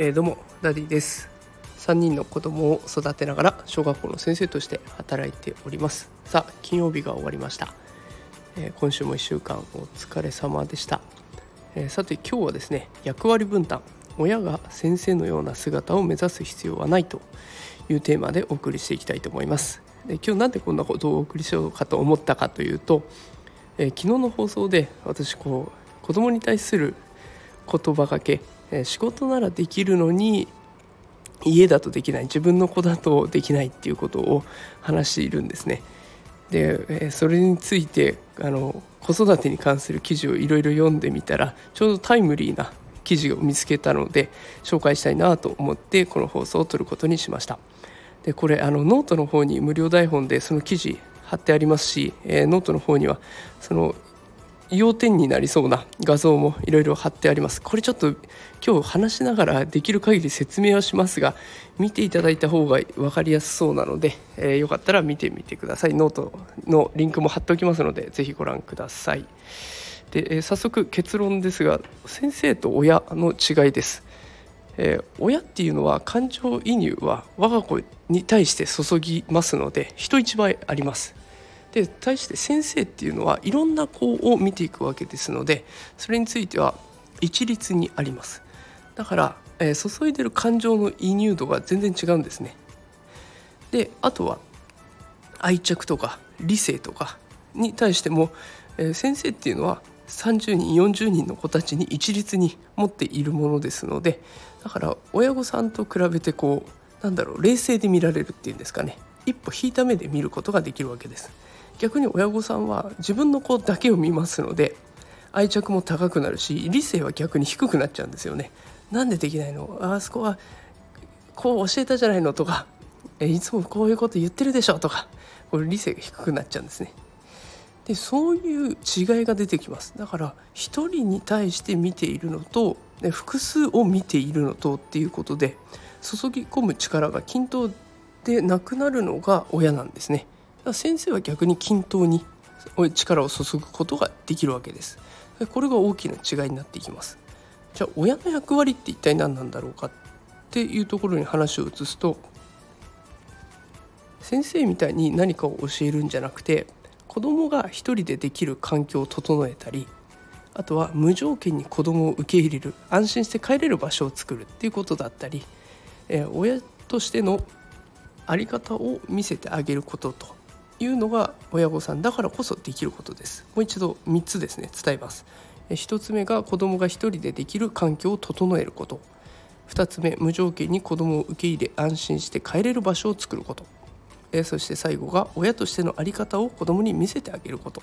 えー、どうもダディです。3人の子供を育てながら小学校の先生として働いております。さあ金曜日が終わりました、えー、今週も1週間お疲れ様でした、えー、さて今日はですね役割分担親が先生のような姿を目指す必要はないというテーマでお送りしていきたいと思います。で今日なんでこんなことをお送りしようかと思ったかというと、えー、昨日の放送で私こう子供に対する言葉がけえ仕事ならできるのに家だとできない自分の子だとできないっていうことを話しているんですね。で、えそれについてあの子育てに関する記事をいろいろ読んでみたらちょうどタイムリーな記事を見つけたので紹介したいなと思ってこの放送を撮ることにしました。でこれあのノートの方に無料台本でその記事貼ってありますし、えー、ノートの方にはその要点になりそうな画像もいろいろ貼ってあります。これちょっと今日話しながらできる限り説明はしますが見ていただいた方が分かりやすそうなので、えー、よかったら見てみてください。ノートのリンクも貼っておきますので是非ご覧ください。で、えー、早速結論ですが先生と親の違いです。えー、親っていうのは感情移入は我が子に対して注ぎますので人一倍あります。で対して先生っていうのはいろんな子を見ていくわけですのでそれについては一律にあります。だから、えー、注いでる感情の移入度が全然違うんですね。であとは愛着とか理性とかに対しても、えー、先生っていうのは30人40人の子たちに一律に持っているものですのでだから親御さんと比べてこうなんだろう冷静で見られるっていうんですかね。一歩引いた目で見ることができるわけです。逆に親御さんは自分の子だけを見ますので愛着も高くなるし理性は逆に低くなっちゃうんですよね。なんでできないの？あそこはこう教えたじゃないのとかいつもこういうこと言ってるでしょとかこれ理性が低くなっちゃうんですね。でそういう違いが出てきますだから一人に対して見ているのと複数を見ているのとっていうことで注ぎ込む力が均等でなくなるのが親なんですね。先生は逆に均等に力を注ぐことができるわけです。これが大きな違いになっていきます。じゃあ親の役割って一体何なんだろうかっていうところに話を移すと先生みたいに何かを教えるんじゃなくて子供が一人でできる環境を整えたりあとは無条件に子供を受け入れる安心して帰れる場所を作るっていうことだったり、え、親としての在り方を見せてあげることと。いうのが親御さんだからこそできることです。もう一度3つですね伝えます。1つ目が子どもが1人でできる環境を整えること。2つ目無条件に子どもを受け入れ安心して帰れる場所を作ること。そして最後が親としての在り方を子どもに見せてあげること。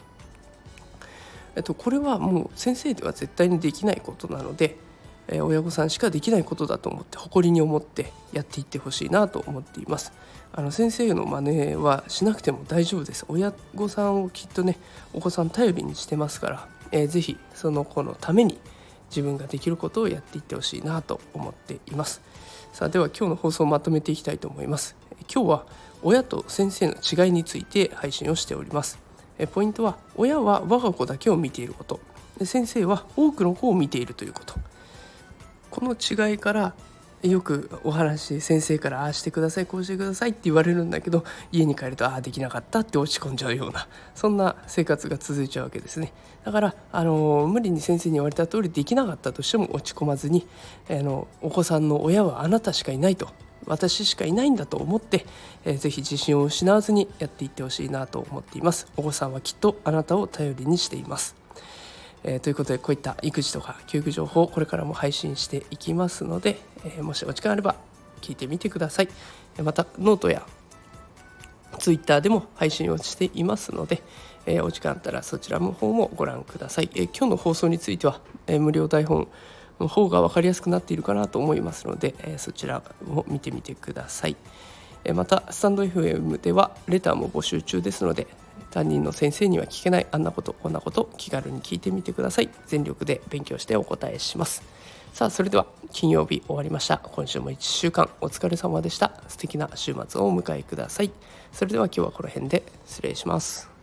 えっと、これはもう先生では絶対にできないことなのでえ親御さんしかできないことだと思って誇りに思ってやっていってほしいなと思っています。あの先生の真似はしなくても大丈夫です。親御さんをきっとねお子さん頼りにしてますから、えー、ぜひその子のために自分ができることをやっていってほしいなと思っています。さあでは今日の放送をまとめていきたいと思います。今日は親と先生の違いについて配信をしております。ポイントは親は我が子だけを見ていること。先生は多くの子を見ているということ。この違いからよくお話先生からああしてくださいこうしてくださいって言われるんだけど家に帰るとああできなかったって落ち込んじゃうようなそんな生活が続いちゃうわけですね。だからあの無理に先生に言われた通りできなかったとしても落ち込まずにあのお子さんの親はあなたしかいないと。私しかいないんだと思って、えー、ぜひ自信を失わずにやっていってほしいなと思っています。お子さんはきっとあなたを頼りにしています。えー、ということでこういった育児とか教育情報をこれからも配信していきますので、えー、もしお時間あれば聞いてみてください。またノートやツイッターでも配信をしていますので、えー、お時間あったらそちらの方もご覧ください、えー、今日の放送については、え、無料台本の方が分かりやすくなっているかなと思いますので、えそちらを見てみてください。またスタンド FM ではレターも募集中ですので担任の先生には聞けないあんなことこんなこと気軽に聞いてみてください。全力で勉強してお答えします。さあそれでは金曜日終わりました。今週も1週間お疲れ様でした。素敵な週末をお迎えください。それでは今日はこの辺で失礼します。